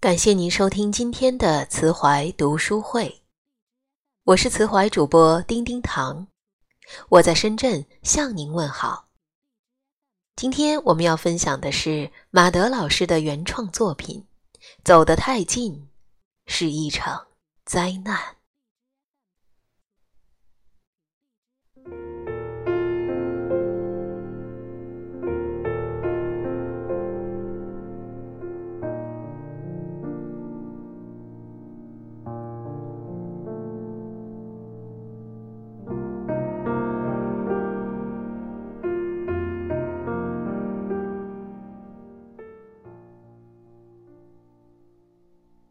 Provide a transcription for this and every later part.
感谢您收听今天的慈怀读书会，我是慈怀主播丁丁糖，我在深圳向您问好。今天我们要分享的是马德老师的原创作品《走得太近是一场灾难》。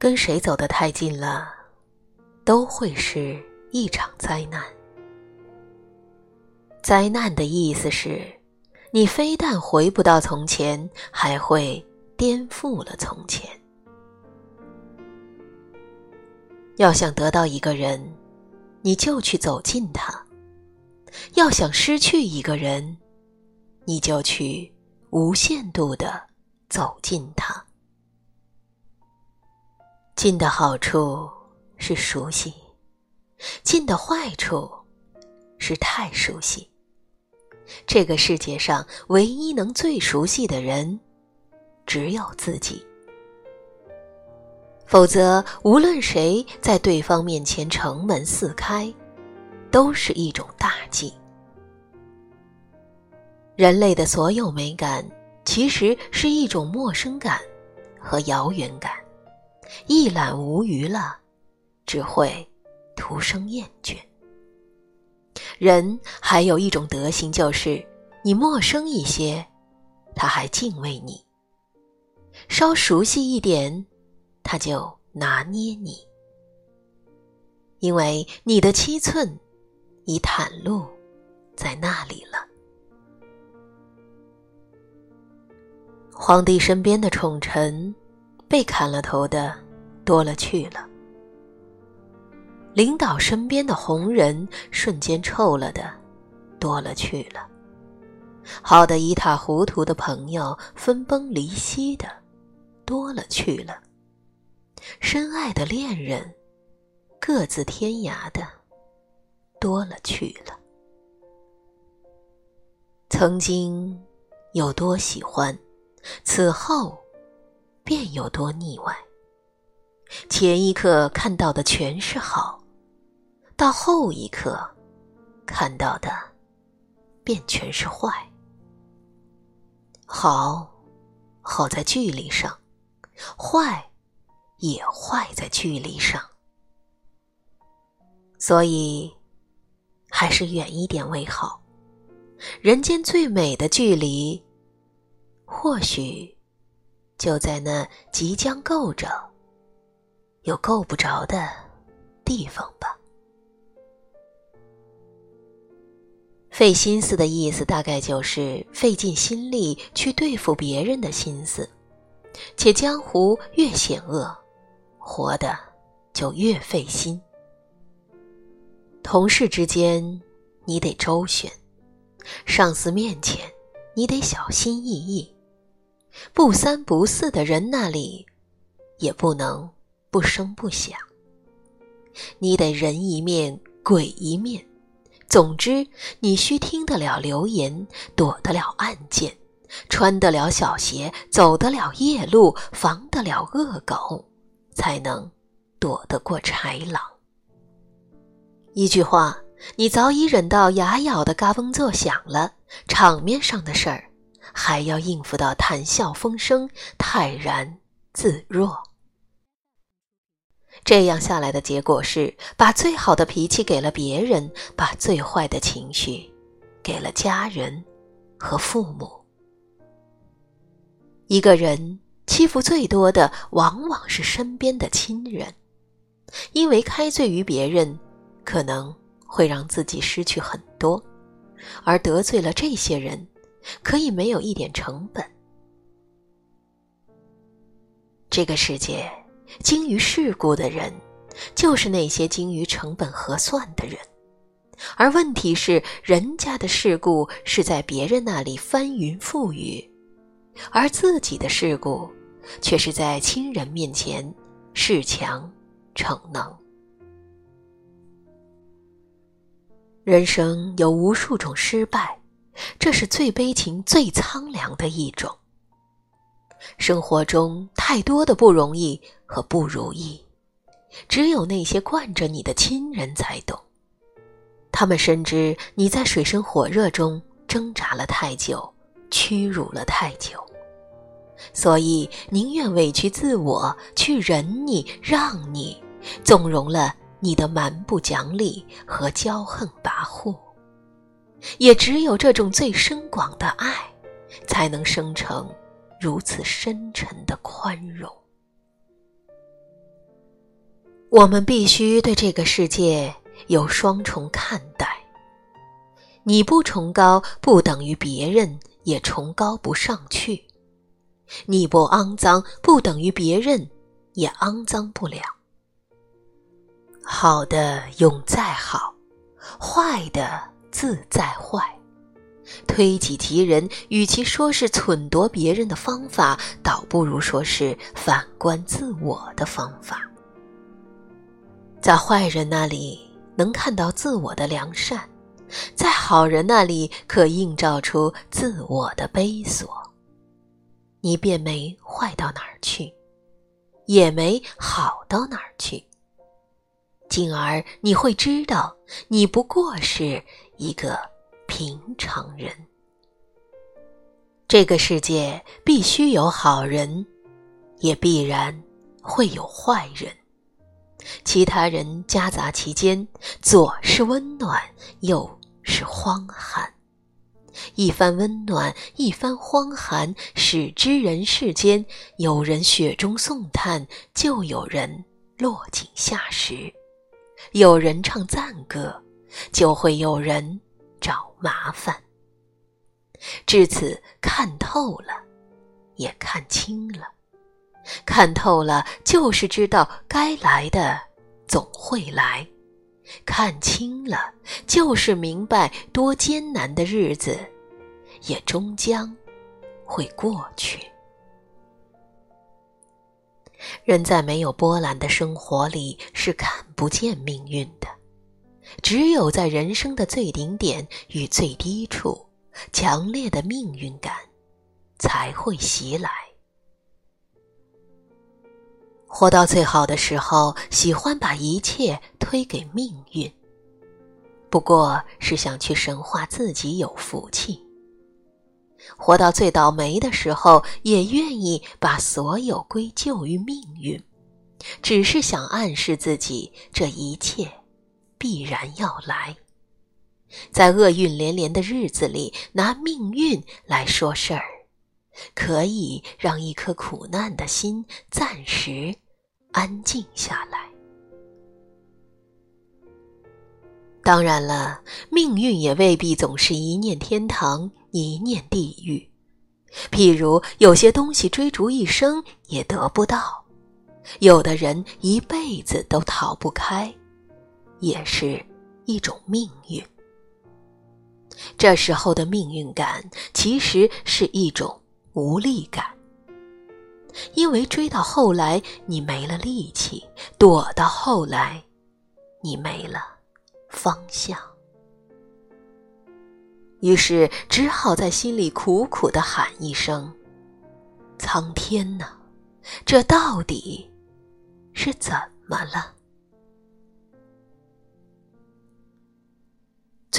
跟谁走得太近了，都会是一场灾难。灾难的意思是，你非但回不到从前，还会颠覆了从前。要想得到一个人，你就去走近他；要想失去一个人，你就去无限度的走近他。近的好处是熟悉，近的坏处是太熟悉。这个世界上唯一能最熟悉的人，只有自己。否则，无论谁在对方面前城门四开，都是一种大忌。人类的所有美感，其实是一种陌生感和遥远感。一览无余了，只会徒生厌倦。人还有一种德行，就是你陌生一些，他还敬畏你；稍熟悉一点，他就拿捏你。因为你的七寸已袒露在那里了。皇帝身边的宠臣。被砍了头的多了去了，领导身边的红人瞬间臭了的多了去了，好的一塌糊涂的朋友分崩离析的多了去了，深爱的恋人各自天涯的多了去了，曾经有多喜欢，此后。便有多腻歪。前一刻看到的全是好，到后一刻看到的便全是坏。好，好在距离上；坏，也坏在距离上。所以，还是远一点为好。人间最美的距离，或许。就在那即将够着，又够不着的地方吧。费心思的意思，大概就是费尽心力去对付别人的心思，且江湖越险恶，活的就越费心。同事之间，你得周旋；上司面前，你得小心翼翼。不三不四的人那里，也不能不声不响。你得人一面鬼一面，总之你需听得了流言，躲得了暗箭，穿得了小鞋，走得了夜路，防得了恶狗，才能躲得过豺狼。一句话，你早已忍到牙咬的嘎嘣作响了，场面上的事儿。还要应付到谈笑风生、泰然自若，这样下来的结果是，把最好的脾气给了别人，把最坏的情绪给了家人和父母。一个人欺负最多的，往往是身边的亲人，因为开罪于别人，可能会让自己失去很多，而得罪了这些人。可以没有一点成本。这个世界精于世故的人，就是那些精于成本核算的人。而问题是，人家的事故是在别人那里翻云覆雨，而自己的事故却是在亲人面前恃强逞能。人生有无数种失败，这是最悲情、最苍凉的一种。生活中太多的不容易和不如意，只有那些惯着你的亲人才懂。他们深知你在水深火热中挣扎了太久，屈辱了太久，所以宁愿委屈自我去忍你、让你，纵容了。你的蛮不讲理和骄横跋扈，也只有这种最深广的爱，才能生成如此深沉的宽容。我们必须对这个世界有双重看待：你不崇高，不等于别人也崇高不上去；你不肮脏，不等于别人也肮脏不了。好的永在好，坏的自在坏。推己及人，与其说是忖夺别人的方法，倒不如说是反观自我的方法。在坏人那里能看到自我的良善，在好人那里可映照出自我的悲索，你便没坏到哪儿去，也没好到哪儿去。进而你会知道，你不过是一个平常人。这个世界必须有好人，也必然会有坏人。其他人夹杂其间，左是温暖，右是荒寒。一番温暖，一番荒寒，使之人世间有人雪中送炭，就有人落井下石。有人唱赞歌，就会有人找麻烦。至此看透了，也看清了。看透了，就是知道该来的总会来；看清了，就是明白多艰难的日子，也终将会过去。人在没有波澜的生活里是看不见命运的，只有在人生的最顶点与最低处，强烈的命运感才会袭来。活到最好的时候，喜欢把一切推给命运，不过是想去神化自己有福气。活到最倒霉的时候，也愿意把所有归咎于命运，只是想暗示自己这一切必然要来。在厄运连连的日子里，拿命运来说事儿，可以让一颗苦难的心暂时安静下来。当然了，命运也未必总是一念天堂。一念地狱，譬如有些东西追逐一生也得不到，有的人一辈子都逃不开，也是一种命运。这时候的命运感其实是一种无力感，因为追到后来你没了力气，躲到后来你没了方向。于是只好在心里苦苦的喊一声：“苍天呐，这到底是怎么了？”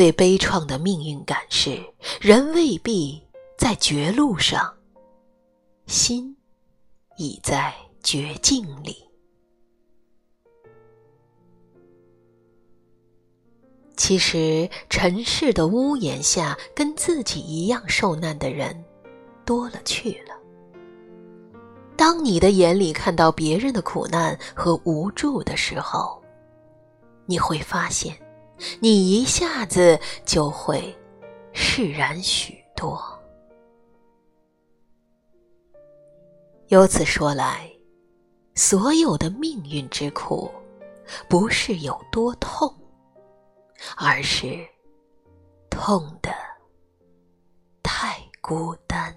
最悲怆的命运感是，人未必在绝路上，心已在绝境里。其实，尘世的屋檐下，跟自己一样受难的人多了去了。当你的眼里看到别人的苦难和无助的时候，你会发现，你一下子就会释然许多。由此说来，所有的命运之苦，不是有多痛。而是痛的太孤单。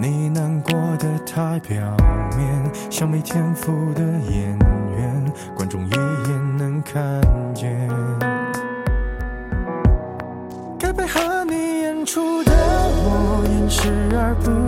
你难过的太表面，像没天赋的演员，观众一眼能看见。该配合你演出的我，掩饰而不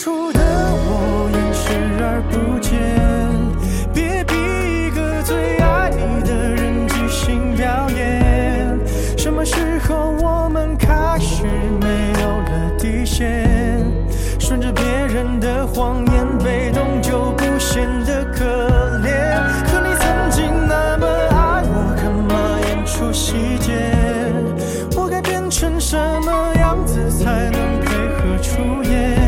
出的我，演视而不见。别逼一个最爱你的人即兴表演。什么时候我们开始没有了底线？顺着别人的谎言，被动就不显得可怜。可你曾经那么爱我，干嘛演出细节？我该变成什么样子才能配合出演？